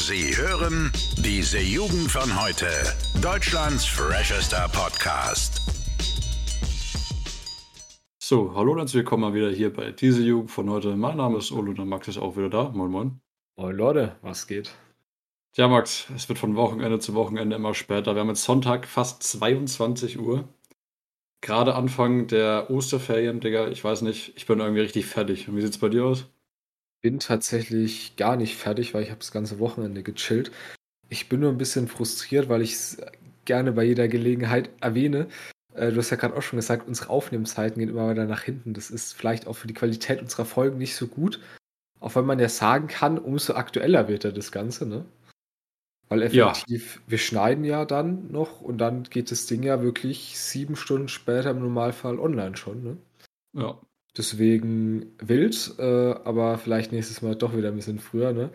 Sie hören diese Jugend von heute. Deutschlands freshester Podcast. So, hallo und herzlich willkommen mal wieder hier bei diese Jugend von heute. Mein Name ist Olo und der Max ist auch wieder da. Moin, moin. Moin Leute, was geht? Ja, Max, es wird von Wochenende zu Wochenende immer später. Wir haben jetzt Sonntag fast 22 Uhr. Gerade Anfang der Osterferien, Digga. Ich weiß nicht, ich bin irgendwie richtig fertig. Und wie sieht's bei dir aus? Bin tatsächlich gar nicht fertig, weil ich habe das ganze Wochenende gechillt. Ich bin nur ein bisschen frustriert, weil ich es gerne bei jeder Gelegenheit erwähne. Äh, du hast ja gerade auch schon gesagt, unsere Aufnehmzeiten gehen immer weiter nach hinten. Das ist vielleicht auch für die Qualität unserer Folgen nicht so gut. Auch wenn man ja sagen kann, umso aktueller wird ja das Ganze, ne? Weil effektiv, ja. wir schneiden ja dann noch und dann geht das Ding ja wirklich sieben Stunden später im Normalfall online schon, ne? Ja. Deswegen wild, äh, aber vielleicht nächstes Mal doch wieder ein bisschen früher, ne?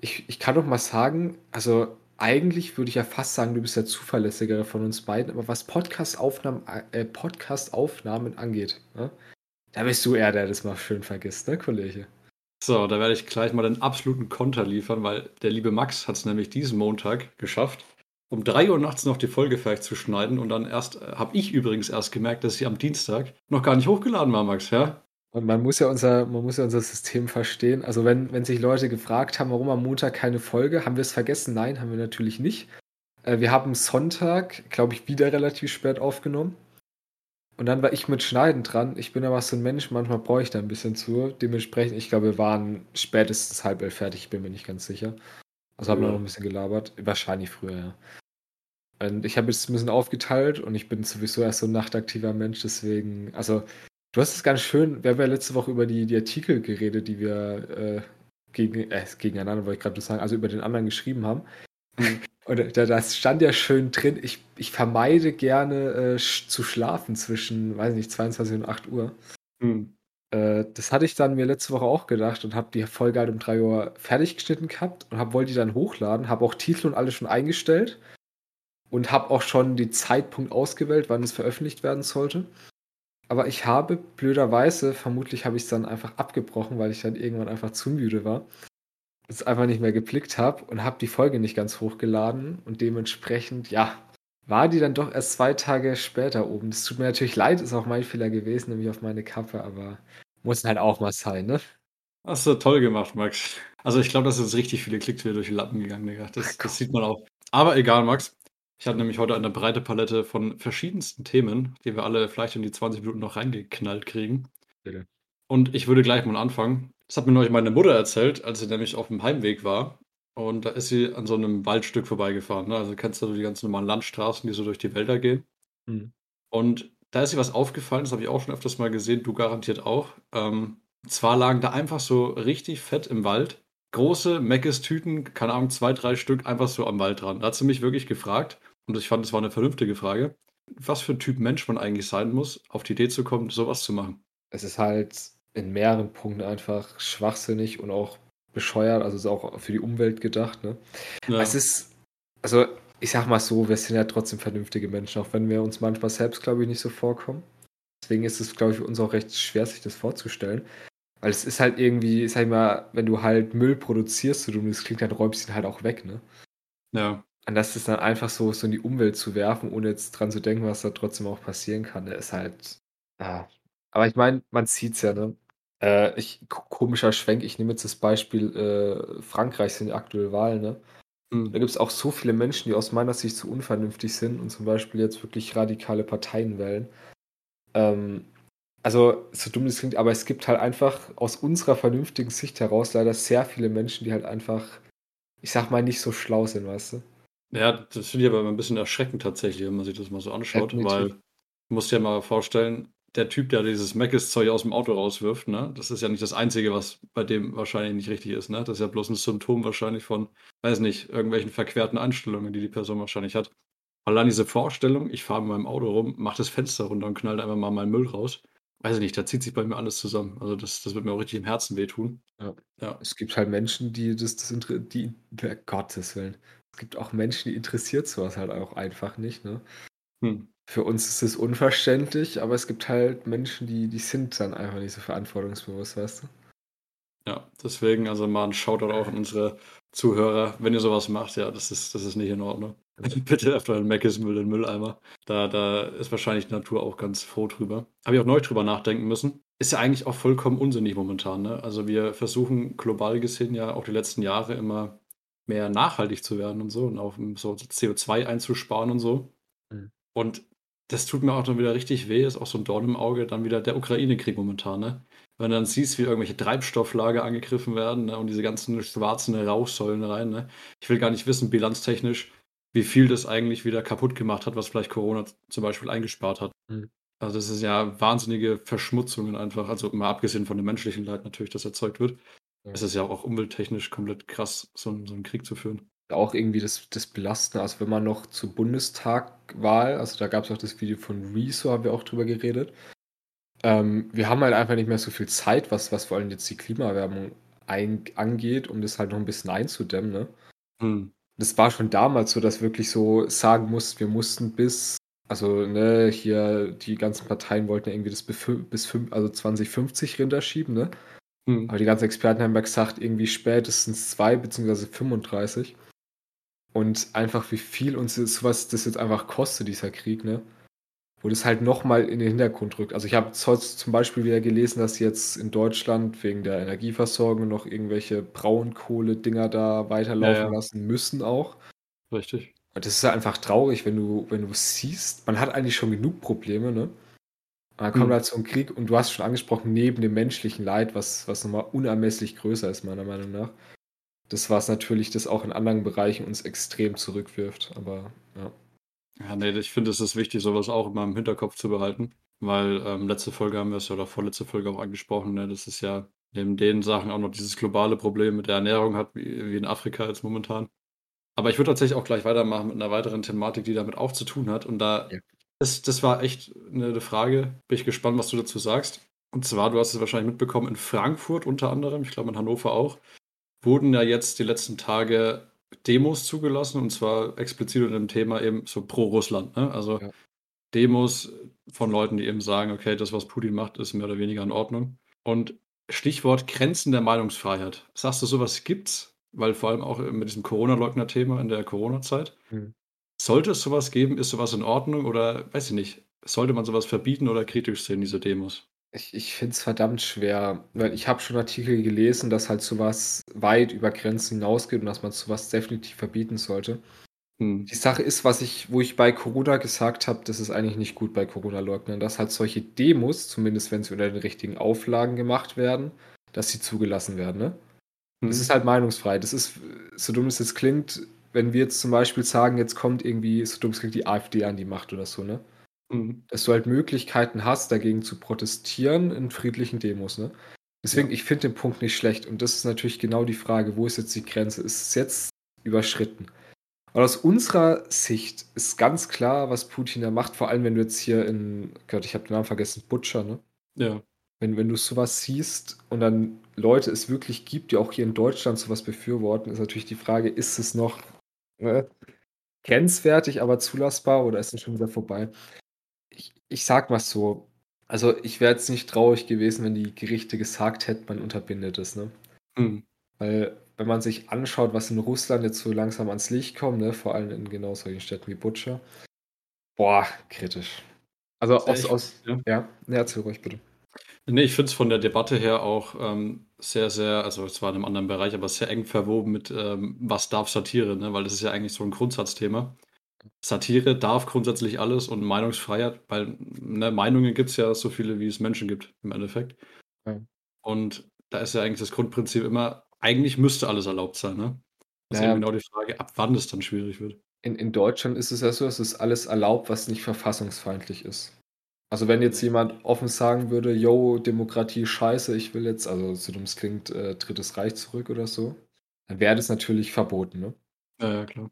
Ich, ich kann doch mal sagen, also eigentlich würde ich ja fast sagen, du bist der zuverlässigere von uns beiden, aber was Podcast-Aufnahmen äh, Podcast angeht, ne? Da bist du eher der, der das mal schön vergisst, ne, Kollege? So, da werde ich gleich mal den absoluten Konter liefern, weil der liebe Max hat es nämlich diesen Montag geschafft, um 3 Uhr nachts noch die Folge fertig zu schneiden und dann erst, äh, habe ich übrigens erst gemerkt, dass sie am Dienstag noch gar nicht hochgeladen war, Max, ja? Und man muss ja unser, man muss ja unser System verstehen. Also wenn, wenn sich Leute gefragt haben, warum am Montag keine Folge, haben wir es vergessen? Nein, haben wir natürlich nicht. Äh, wir haben Sonntag, glaube ich, wieder relativ spät aufgenommen. Und dann war ich mit Schneiden dran. Ich bin aber so ein Mensch, manchmal brauche ich da ein bisschen zu. Dementsprechend, ich glaube, wir waren spätestens halb elf fertig, ich bin mir nicht ganz sicher. Also haben wir noch ein bisschen gelabert. Wahrscheinlich früher, ja. Und ich habe jetzt ein bisschen aufgeteilt und ich bin sowieso erst so ein nachtaktiver Mensch, deswegen, also du hast es ganz schön, wir haben ja letzte Woche über die, die Artikel geredet, die wir äh, gegen, äh, gegeneinander, wollte ich gerade sagen, also über den anderen geschrieben haben. Und da, das stand ja schön drin, ich, ich vermeide gerne äh, zu schlafen zwischen, weiß nicht, 22 und 8 Uhr. Mhm. Äh, das hatte ich dann mir letzte Woche auch gedacht und habe die Folge halt um 3 Uhr fertig geschnitten gehabt und hab, wollte die dann hochladen, habe auch Titel und alles schon eingestellt und habe auch schon den Zeitpunkt ausgewählt, wann es veröffentlicht werden sollte. Aber ich habe blöderweise, vermutlich habe ich es dann einfach abgebrochen, weil ich dann irgendwann einfach zu müde war es einfach nicht mehr geblickt habe und habe die Folge nicht ganz hochgeladen und dementsprechend, ja, war die dann doch erst zwei Tage später oben. Das tut mir natürlich leid, ist auch mein Fehler gewesen, nämlich auf meine Kappe, aber muss halt auch mal sein, ne? Hast du toll gemacht, Max. Also ich glaube, dass jetzt richtig viele Klicks wieder durch die Lappen gegangen, Digga. Das, das sieht man auch. Aber egal, Max. Ich hatte nämlich heute eine breite Palette von verschiedensten Themen, die wir alle vielleicht in die 20 Minuten noch reingeknallt kriegen. Bitte. Und ich würde gleich mal anfangen. Das hat mir neulich meine Mutter erzählt, als sie nämlich auf dem Heimweg war. Und da ist sie an so einem Waldstück vorbeigefahren. Ne? Also kennst du die ganzen normalen Landstraßen, die so durch die Wälder gehen. Mhm. Und da ist ihr was aufgefallen, das habe ich auch schon öfters mal gesehen, du garantiert auch. Ähm, zwar lagen da einfach so richtig fett im Wald große Meckes-Tüten, keine Ahnung, zwei, drei Stück, einfach so am Wald dran. Da hat sie mich wirklich gefragt, und ich fand, es war eine vernünftige Frage, was für ein Typ Mensch man eigentlich sein muss, auf die Idee zu kommen, sowas zu machen. Es ist halt in mehreren Punkten einfach schwachsinnig und auch bescheuert. Also ist auch für die Umwelt gedacht. Ne? Ja. Es ist, also ich sag mal so, wir sind ja trotzdem vernünftige Menschen, auch wenn wir uns manchmal selbst, glaube ich, nicht so vorkommen. Deswegen ist es, glaube ich, für uns auch recht schwer, sich das vorzustellen. Weil es ist halt irgendwie, sag ich mal, wenn du halt Müll produzierst und das klingt, dann räumst du ihn halt auch weg, ne? Ja. Und das ist dann einfach so, so in die Umwelt zu werfen, ohne jetzt dran zu denken, was da trotzdem auch passieren kann, der ist halt, ja, aber ich meine, man sieht's ja, ne? Äh, ich, komischer Schwenk, ich nehme jetzt das Beispiel, äh, Frankreich sind aktuell Wahlen, ne? Mhm. Da gibt es auch so viele Menschen, die aus meiner Sicht zu unvernünftig sind und zum Beispiel jetzt wirklich radikale Parteien wählen. Ähm, also, so dumm das klingt, aber es gibt halt einfach aus unserer vernünftigen Sicht heraus leider sehr viele Menschen, die halt einfach, ich sag mal, nicht so schlau sind, weißt du? Ja, das finde ich aber ein bisschen erschreckend tatsächlich, wenn man sich das mal so anschaut, ja, weil du musst dir mal vorstellen, der Typ, der dieses Macis-Zeug aus dem Auto rauswirft, ne? Das ist ja nicht das Einzige, was bei dem wahrscheinlich nicht richtig ist, ne? Das ist ja bloß ein Symptom wahrscheinlich von, weiß nicht, irgendwelchen verquerten Einstellungen, die die Person wahrscheinlich hat. Allein diese Vorstellung, ich fahre mit meinem Auto rum, mache das Fenster runter und knallt einfach mal meinen Müll raus. Weiß ich nicht, da zieht sich bei mir alles zusammen. Also das, das wird mir auch richtig im Herzen wehtun. Ja. ja. Es gibt halt Menschen, die das, das die, Gottes Willen. Es gibt auch Menschen, die interessiert sowas halt auch einfach nicht, ne? Hm für uns ist es unverständlich, aber es gibt halt Menschen, die, die sind dann einfach nicht so verantwortungsbewusst, weißt du? Ja, deswegen, also mal 'n Shoutout auch an unsere Zuhörer. Wenn ihr sowas macht, ja, das ist das ist nicht in Ordnung. Bitte werft euren Meckes-Müll in den Mülleimer. Da da ist wahrscheinlich die Natur auch ganz froh drüber. Habe ich auch neulich drüber nachdenken müssen. Ist ja eigentlich auch vollkommen unsinnig momentan, ne? Also, wir versuchen global gesehen ja auch die letzten Jahre immer mehr nachhaltig zu werden und so und auch so CO2 einzusparen und so. Mhm. Und das tut mir auch dann wieder richtig weh, ist auch so 'n Dorn im Auge, dann wieder der Ukraine-Krieg momentan, ne? Wenn du dann siehst, wie irgendwelche Treibstofflager angegriffen werden, ne, und diese ganzen schwarzen Rauchsäulen rein, ne? Ich will gar nicht wissen, bilanztechnisch, wie viel das eigentlich wieder kaputt gemacht hat, was vielleicht Corona zum Beispiel eingespart hat. Mhm. Also, das ist ja wahnsinnige Verschmutzungen einfach. Also, mal abgesehen von dem menschlichen Leid natürlich, das erzeugt wird. Es ist ja auch umwelttechnisch komplett krass, so so 'n Krieg zu führen. Auch irgendwie das das Belastende, also, wenn man noch zur Bundestagwahl also, da gab's auch das Video von Rezo, haben wir auch drüber geredet. Ähm, wir haben halt einfach nicht mehr so viel Zeit, was was vor allem jetzt die Klimaerwärmung ein angeht, um das halt noch 'n bisschen einzudämmen, ne? Mhm. Das war schon damals so, dass wirklich so sagen mussten wir mussten bis also, ne, hier die ganzen Parteien wollten ja irgendwie das bis fün bis fün also, 2050 runterschieben, ne? Mhm. Aber die ganzen Experten haben ja gesagt, irgendwie spätestens 2 beziehungsweise 35. Und einfach wie viel uns das so was das jetzt einfach kostet, dieser Krieg, ne? Wo das halt noch mal in den Hintergrund rückt. Also, ich habe zum Beispiel wieder gelesen, dass jetzt in Deutschland wegen der Energieversorgung noch irgendwelche Braunkohledinger da Ja, weiterlaufen ja. lassen müssen auch. Richtig. Und das ist ja einfach traurig, wenn du wenn du siehst, man hat eigentlich schon genug Probleme, ne? Und dann kommt Mhm. halt so 'n Krieg und du hast schon angesprochen, neben dem menschlichen Leid, was was noch mal unermesslich größer ist, meiner Meinung nach. Das was natürlich das auch in anderen Bereichen uns extrem zurückwirft, aber ja. Ja, ne, ich finde, es ist wichtig, so was auch immer im Hinterkopf zu behalten, weil, ähm, letzte Folge haben wir's ja oder vorletzte Folge auch angesprochen, ne? Das ist ja neben den Sachen auch noch dieses globale Problem mit der Ernährung hat, wie wie in Afrika jetzt momentan. Aber ich würde tatsächlich auch gleich weitermachen mit 'ner weiteren Thematik, die damit auch zu tun hat. Und da Ja. das das war echt 'ne 'ne Frage. Bin ich gespannt, was du dazu sagst. Und zwar, du hast es wahrscheinlich mitbekommen, in Frankfurt unter anderem, ich glaube in Hannover auch, wurden ja jetzt die letzten Tage Demos zugelassen und zwar explizit unter dem Thema eben so pro Russland, ne? Also, Ja. Demos von Leuten, die eben sagen: „Okay, das, was Putin macht, ist mehr oder weniger in Ordnung.“ Und Stichwort Grenzen der Meinungsfreiheit. Sagst du, so was gibt's? Weil vor allem auch, mit diesem Corona-Leugner-Thema in der Corona-Zeit. Mhm. Sollte es so was geben? Ist so was in Ordnung oder weiß ich nicht, sollte man so was verbieten oder kritisch sehen, diese Demos? Ich ich finde es verdammt schwer, weil ich habe schon Artikel gelesen, dass halt so was weit über Grenzen hinausgeht und dass man so was definitiv verbieten sollte. Mhm. Die Sache ist, was ich wo ich bei Corona gesagt habe, das ist eigentlich nicht gut bei Corona-Leugnern, dass halt solche Demos, zumindest wenn sie unter den richtigen Auflagen gemacht werden, dass sie zugelassen werden, ne? Das Mhm. ist halt Meinungsfreiheit. Das ist, so dumm es jetzt klingt, wenn wir jetzt zum Beispiel sagen, jetzt kommt irgendwie, so dumm es klingt, die AfD an die Macht oder so, ne? Mhm. Dass du halt Möglichkeiten hast, dagegen zu protestieren in friedlichen Demos, ne? Deswegen, Ja. ich finde den Punkt nicht schlecht und das ist natürlich genau die Frage, wo ist jetzt die Grenze? Ist es jetzt überschritten? Aber aus unserer Sicht ist ganz klar, was Putin da macht, vor allem wenn du jetzt hier in Gott, ich habe den Namen vergessen, Butscha, ne? Ja. Wenn wenn du so was siehst und dann Leute es wirklich gibt, die auch hier in Deutschland so was befürworten, ist natürlich die Frage, ist es noch, ne, grenzwertig, aber zulassbar oder ist es schon wieder vorbei? Ich ich sage mal so, also, ich wäre jetzt nicht traurig gewesen, wenn die Gerichte gesagt hätten, man unterbindet es, ne? Mhm. Weil, wenn man sich anschaut, was in Russland jetzt so langsam ans Licht kommt, ne, vor allem in genau solchen Städten wie Butscha. Boah, kritisch. Also, aus echt, aus ja. ja, ne, erzähl ruhig bitte. Ne, ich finde es von der Debatte her auch, ähm, sehr, sehr also, es war in 'nem anderen Bereich, aber sehr eng verwoben mit, ähm, was darf Satire, ne? Weil das ist ja eigentlich so 'n Grundsatzthema. Satire darf grundsätzlich alles und Meinungsfreiheit, weil, ne, Meinungen gibt's ja so viele, wie es Menschen gibt im Endeffekt. Ja. Und da ist ja eigentlich das Grundprinzip immer, eigentlich müsste alles erlaubt sein, ne? Ist Na eben ja. genau die Frage, ab wann es dann schwierig wird. In in Deutschland ist es ja so, es ist alles erlaubt, was nicht verfassungsfeindlich ist. Also, wenn jetzt jemand offen sagen würde: „Jo, Demokratie scheiße, ich will jetzt“ also, so dumm es klingt, äh, Drittes Reich zurück oder so, dann wäre das natürlich verboten, ne? Ja, ja, klar.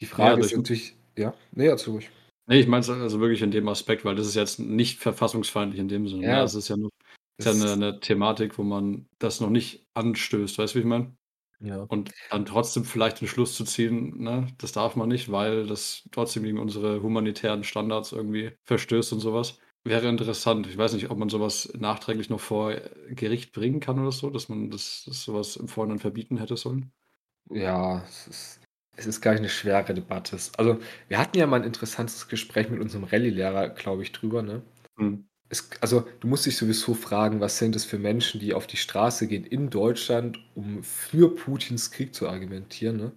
Die Frage also ist ich natürlich ja? Ne, erzähl ruhig. Ne, ich meine es also wirklich in dem Aspekt, weil das ist jetzt nicht verfassungsfeindlich in dem Sinne, ne? Ja. Also, es ist ja nur ist ja Das 'ne 'ne Thematik, wo man das noch nicht anstößt. Weißt du, wie ich meine? Ja. Und dann trotzdem vielleicht den Schluss zu ziehen, ne, das darf man nicht, weil das trotzdem gegen unsere humanitären Standards irgendwie verstößt und so was. Wäre interessant. Ich weiß nicht, ob man sowas nachträglich noch vor Gericht bringen kann oder so, dass man das dass so im Vorhinein verbieten hätte sollen? Ja, es ist es ist gar nicht 'ne schwere Debatte. Es also, wir hatten ja mal 'n interessantes Gespräch mit unserem Rallye-Lehrer, glaube ich, drüber, ne? Mhm. Es also, du musst dich sowieso fragen, was sind das für Menschen, die auf die Straße gehen in Deutschland, um für Putins Krieg zu argumentieren, ne?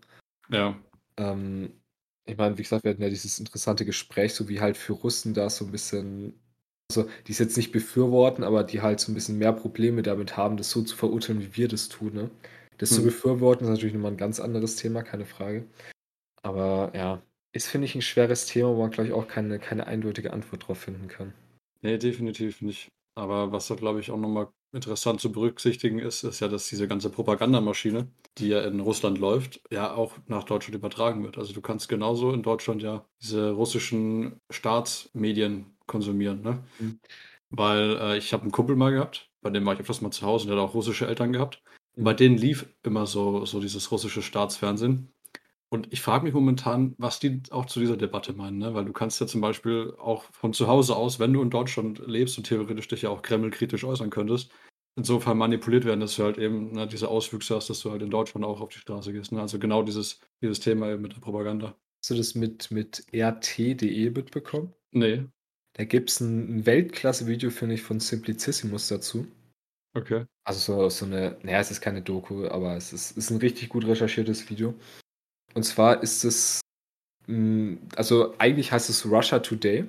Ja. Ähm, ich meine, wie gesagt, wir hatten ja dieses interessante Gespräch, so wie halt für Russen da so 'n bisschen also, die's jetzt nicht befürworten, aber die halt so 'n bisschen mehr Probleme damit haben, das so zu verurteilen, wie wir das tun, ne? Das zu Mhm. befürworten ist natürlich noch mal 'n ganz anderes Thema, keine Frage. Aber ja, ist, finde ich, 'n schweres Thema, wo man, glaube ich, auch keine keine eindeutige Antwort drauf finden kann. Ne, definitiv nicht. Aber was da, glaube ich, auch noch mal interessant zu berücksichtigen ist, ist ja, dass diese ganze Propagandamaschine, die ja in Russland läuft, ja auch nach Deutschland übertragen wird. Also, du kannst genauso in Deutschland ja diese russischen Staatsmedien konsumieren, ne? Mhm. Weil, äh, ich habe 'n Kumpel mal gehabt, bei dem war ich öfters mal zu Hause und der hat auch russische Eltern gehabt. Und bei denen lief immer so so dieses russische Staatsfernsehen. Und ich frage mich momentan, was die auch zu dieser Debatte meinen, ne? Weil du kannst ja zum Beispiel auch von zu Hause aus, wenn du in Deutschland lebst und theoretisch dich ja auch kremlkritisch äußern könntest, insofern manipuliert werden, dass du halt eben, ne, diese Auswüchse hast, dass du halt in Deutschland auch auf die Straße gehst, ne? Also, genau dieses dieses Thema eben mit der Propaganda. Hast du das mit mit RT.de mitbekommen? Ne. Da gibt's 'n 'n Weltklasse-Video, finde ich, von Simplicissimus dazu. Okay. Also, so so 'ne na ja, es ist keine Doku, aber es ist ist 'n richtig gut recherchiertes Video. Und zwar ist es hm, also, eigentlich heißt es Russia Today.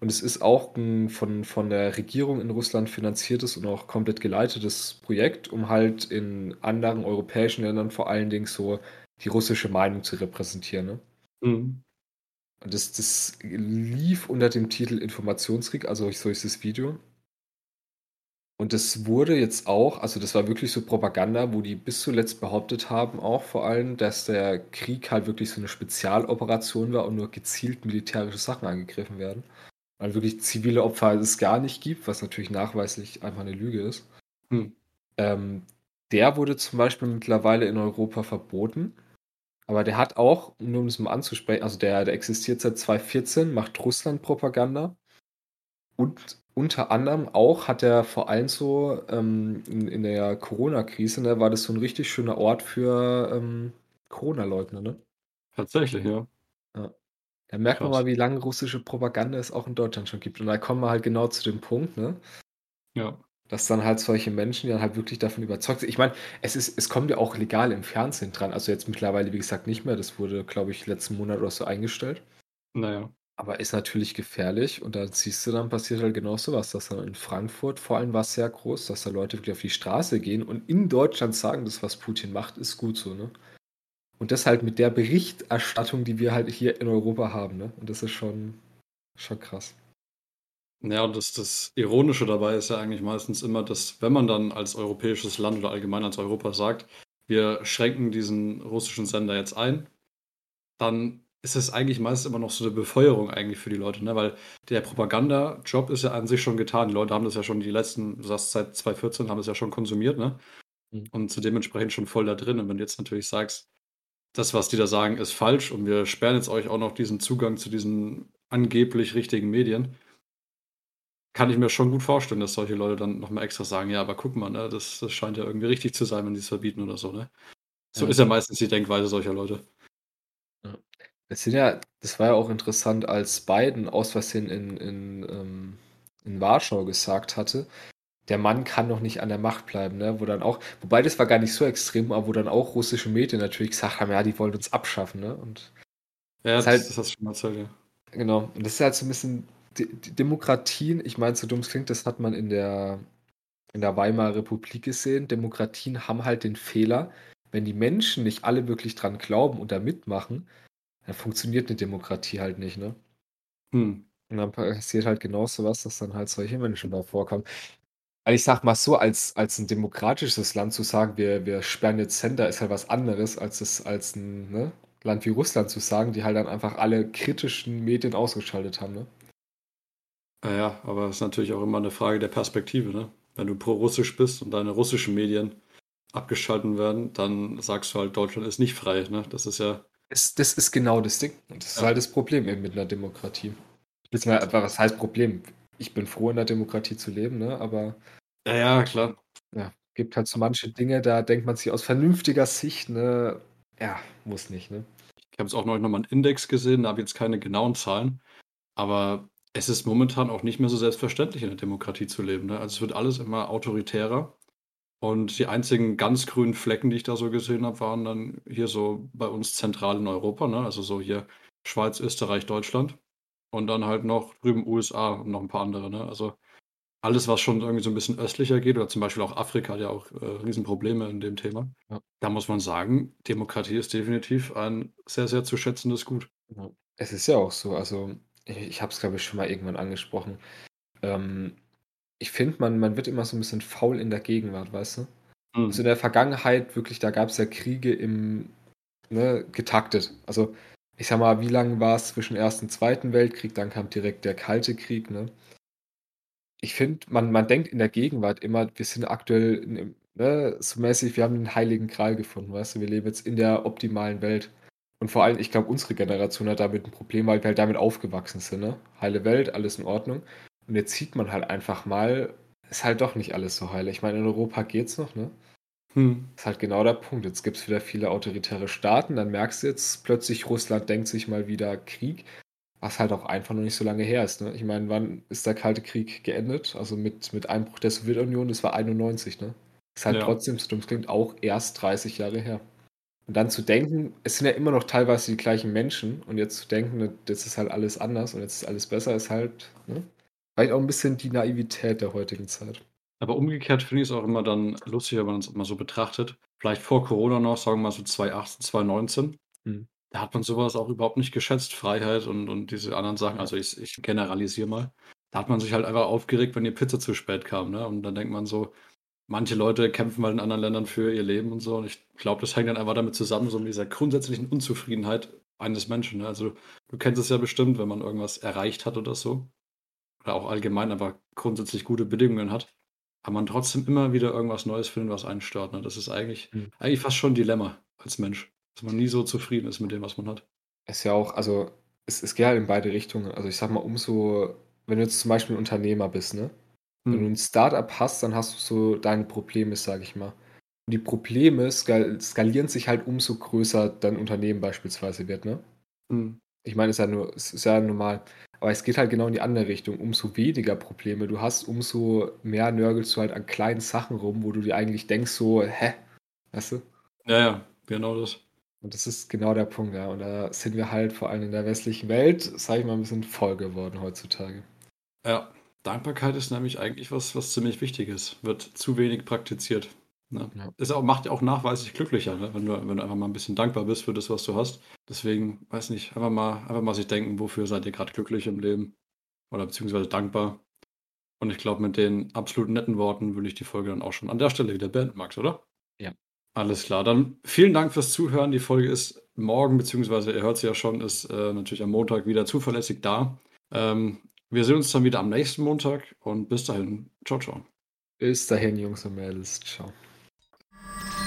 Und es ist auch 'n von von der Regierung in Russland finanziertes und auch komplett geleitetes Projekt, um halt in anderen europäischen Ländern vor allen Dingen so die russische Meinung zu repräsentieren, ne? Mhm. Und das das lief unter dem Titel „Informationskrieg“, also so hieß das Video. Und das wurde jetzt auch also, das war wirklich so Propaganda, wo die bis zuletzt behauptet haben auch vor allem, dass der Krieg halt wirklich so 'ne Spezialoperation war und nur gezielt militärische Sachen angegriffen werden. Weil wirklich zivile Opfer es gar nicht gibt, was natürlich nachweislich einfach 'ne Lüge ist. Mhm. Ähm, der wurde zum Beispiel mittlerweile in Europa verboten. Aber der hat auch, nur um das mal anzusprechen also, der der existiert seit 2014, macht Russland Propaganda. Und unter anderem auch hat er vor allem so, ähm, in in der Corona-Krise, ne, war das so 'n richtig schöner Ort für, ähm, Corona-Leugner, ne? Tatsächlich, ja. Ja. Da merkt man Krass. mal, wie lange russische Propaganda es auch in Deutschland schon gibt. Und da kommen wir halt genau zu dem Punkt, ne? Ja. Dass dann halt solche Menschen, die dann halt wirklich davon überzeugt sind ich meine, es ist es kommt ja auch legal im Fernsehen dran. Also, jetzt mittlerweile, wie gesagt, nicht mehr. Das wurde, glaube ich, letzten Monat oder so eingestellt. Na ja. Aber ist natürlich gefährlich und da siehst du dann passiert halt genau so was, dass dann in Frankfurt vor allem war's sehr groß, dass da Leute wirklich auf die Straße gehen und in Deutschland sagen: „Das, was Putin macht, ist gut so“, ne? Und das halt mit der Berichterstattung, die wir halt hier in Europa haben, ne? Und das ist schon schon krass. Ja, und das das Ironische dabei ist ja eigentlich meistens immer, dass, wenn man dann als europäisches Land oder allgemein als Europa sagt: „Wir schränken diesen russischen Sender jetzt ein“, dann ist es eigentlich meist immer noch so 'ne Befeuerung eigentlich für die Leute, ne? Weil der Propagandajob ist ja an sich schon getan. Die Leute haben das ja schon die letzten du sagst seit 2014 haben das ja schon konsumiert, ne? Mhm. Und sind dementsprechend schon voll da drin. Und wenn du jetzt natürlich sagst: „Das, was die da sagen, ist falsch und wir sperren jetzt euch auch noch diesen Zugang zu diesen angeblich richtigen Medien“ kann ich mir schon gut vorstellen, dass solche Leute dann noch mal extra sagen: „Ja, aber guck mal, ne, das das scheint ja irgendwie richtig zu sein, wenn die's verbieten“ oder so, ne? So Ja. ist ja meistens die Denkweise solcher Leute. Es sind ja das war ja auch interessant, als Biden aus Versehen in in, ähm in Warschau gesagt hatte: „Der Mann kann doch nicht an der Macht bleiben“, ne? Wo dann auch wobei das war gar nicht so extrem, aber wo dann auch russische Medien natürlich gesagt haben: „Ja, die wollen uns abschaffen“, ne? Und Ja, ist das halt das hast du schon mal erzählt, ja. Genau. Und das ist halt so 'n bisschen D D Demokratien ich meine, so dumm es klingt, das hat man in der in der Weimarer Republik gesehen. Demokratien haben halt den Fehler, wenn die Menschen nicht alle wirklich dran glauben und da mitmachen, dann funktioniert 'ne Demokratie halt nicht, ne? Mhm. Und dann passiert halt genau so was, dass dann halt solche Menschen da vorkommen. Also, ich sage mal so, als als 'n demokratisches Land zu sagen: „Wir wir sperren jetzt Sender“, ist halt was anderes, als es als 'n, ne, Land wie Russland zu sagen, die halt dann einfach alle kritischen Medien ausgeschaltet haben, ne? Na ja, aber ist natürlich auch immer 'ne Frage der Perspektive, ne? Wenn du pro-russisch bist und deine russischen Medien abgeschalten werden, dann sagst du halt, Deutschland ist nicht frei, ne? Das ist ja Das das ist genau das Ding. Und das ist Ja. halt das Problem eben mit 'ner Demokratie. Beziehungsweise was heißt Problem? ich bin froh, in der Demokratie zu leben, ne? Aber Ja, ja, klar. ja, gibt halt so manche Dinge, da denkt man sich aus vernünftiger Sicht, ne, ja, muss nicht, ne? Ich habe jetzt auch neulich noch mal 'n Index gesehen, da habe ich jetzt keine genauen Zahlen, aber es ist momentan auch nicht mehr so selbstverständlich, in der Demokratie zu leben, ne? Also, es wird alles immer autoritärer und die einzigen ganz grünen Flecken, die ich da so gesehen habe, waren dann hier so bei uns zentral in Europa, ne? Also, so hier Schweiz, Österreich, Deutschland und dann halt noch drüben USA und noch ein paar andere, ne? Also, alles, was schon irgendwie so ein bisschen östlicher geht oder zum Beispiel auch Afrika hat ja auch, äh, Riesenprobleme in dem Thema. Ja. Da muss man sagen, Demokratie ist definitiv ein sehr, sehr zu schätzendes Gut. Ja. Es ist ja auch so, also ich ich habe es, glaube ich, schon mal irgendwann angesprochen. Ähm, ich finde, man man wird immer so ein bisschen faul in der Gegenwart, weißt du? Mhm. Also, in der Vergangenheit wirklich, da gab es ja Kriege im ne, getaktet. Also, ich sage mal, wie lang es zwischen Ersten und Zweiten Weltkrieg? Dann kam direkt der Kalte Krieg, ne? Ich finde, man man denkt in der Gegenwart immer, wir sind aktuell in ne, so mäßig, wir haben den heiligen Gral gefunden, weißt du? Wir leben jetzt in der optimalen Welt. Und vor allem, ich glaube, unsere Generation hat damit ein Problem, weil wir halt damit aufgewachsen sind, ne? Heile Welt, alles in Ordnung. Und jetzt sieht man halt einfach mal, ist halt doch nicht alles so heile. Ich meine, in Europa geht's noch, ne? Mhm. Ist halt genau der Punkt. Jetzt gibt es wieder viele autoritäre Staaten, dann merkst du jetzt plötzlich, Russland denkt sich mal wieder Krieg, was halt auch einfach noch nicht so lange her ist, ne? Ich meine, wann ist der Kalte Krieg geendet? Also mit mit Einbruch der Sowjetunion, das war 91, ne? Ist halt Ja. trotzdem, so dumm es klingt, auch erst 30 Jahre her. Und dann zu denken, es sind ja immer noch teilweise die gleichen Menschen und jetzt zu denken, jetzt ist halt alles anders und jetzt ist alles besser, ist halt, ne? Vielleicht auch ein bisschen die Naivität der heutigen Zeit. Aber umgekehrt finde ich es auch immer dann lustig, wenn man es mal so betrachtet. Vielleicht vor Corona noch, sagen wir mal so 2018, 2019. Mhm. Da hat man sowas auch überhaupt nicht geschätzt, Freiheit und und diese anderen Sachen. Also, ich ich generalisiere mal. Da hat man sich halt einfach aufgeregt, wenn die Pizza zu spät kam, ne? Und dann denkt man so, manche Leute kämpfen halt in anderen Ländern für ihr Leben und so. Und ich glaube, das hängt dann einfach damit zusammen, so mit dieser grundsätzlichen Unzufriedenheit eines Menschen, ne? Also, du kennst es ja bestimmt, wenn man irgendwas erreicht hat oder so oder auch allgemein einfach grundsätzlich gute Bedingungen hat, aber man trotzdem immer wieder irgendwas Neues findet, was einen stört, ne? Das ist eigentlich Mhm. eigentlich fast schon 'n Dilemma als Mensch, dass man nie so zufrieden ist mit dem, was man hat. Ist ja auch also, es es geht halt in beide Richtungen. Also, ich sage mal, umso wenn du jetzt zum Beispiel 'n Unternehmer bist, ne? Wenn du Mhm. 'n Start-up hast, dann hast du so deine Probleme, sage ich mal. Und die Probleme skal skalieren sich halt, umso größer dein Unternehmen beispielsweise wird, ne? Mhm. Ich meine, ist ja nur es ist ja normal. Aber es geht halt genau in die andere Richtung. Umso weniger Probleme du hast, umso mehr nörgelst du halt an kleinen Sachen rum, wo du dir eigentlich denkst so: „Hä?“ Weißt du? Ja, ja, genau das. Und das ist genau der Punkt, ja. Und da sind wir halt vor allem in der westlichen Welt, sage ich mal, 'n bisschen faul geworden heutzutage. Ja, Dankbarkeit ist nämlich eigentlich was was ziemlich Wichtiges, wird zu wenig praktiziert, ne? Ja. Auch macht ja auch nachweislich glücklicher, ne, wenn du wenn du einfach mal 'n bisschen dankbar bist für das, was du hast. Deswegen, weiß nicht, einfach mal einfach mal sich denken, wofür seid ihr grad glücklich im Leben oder beziehungsweise dankbar? Und ich glaube, mit den absolut netten Worten würde ich die Folge dann auch schon an der Stelle wieder beenden, Max, oder? Ja. Alles klar, dann vielen Dank fürs Zuhören. Die Folge ist morgen, beziehungsweise ihr hört sie ja schon, ist, äh, natürlich am Montag wieder zuverlässig da. Ähm, wir sehen uns dann wieder am nächsten Montag und bis dahin. Tschau, tschau. Bis dahin, Jungs und Mädels. Tschau.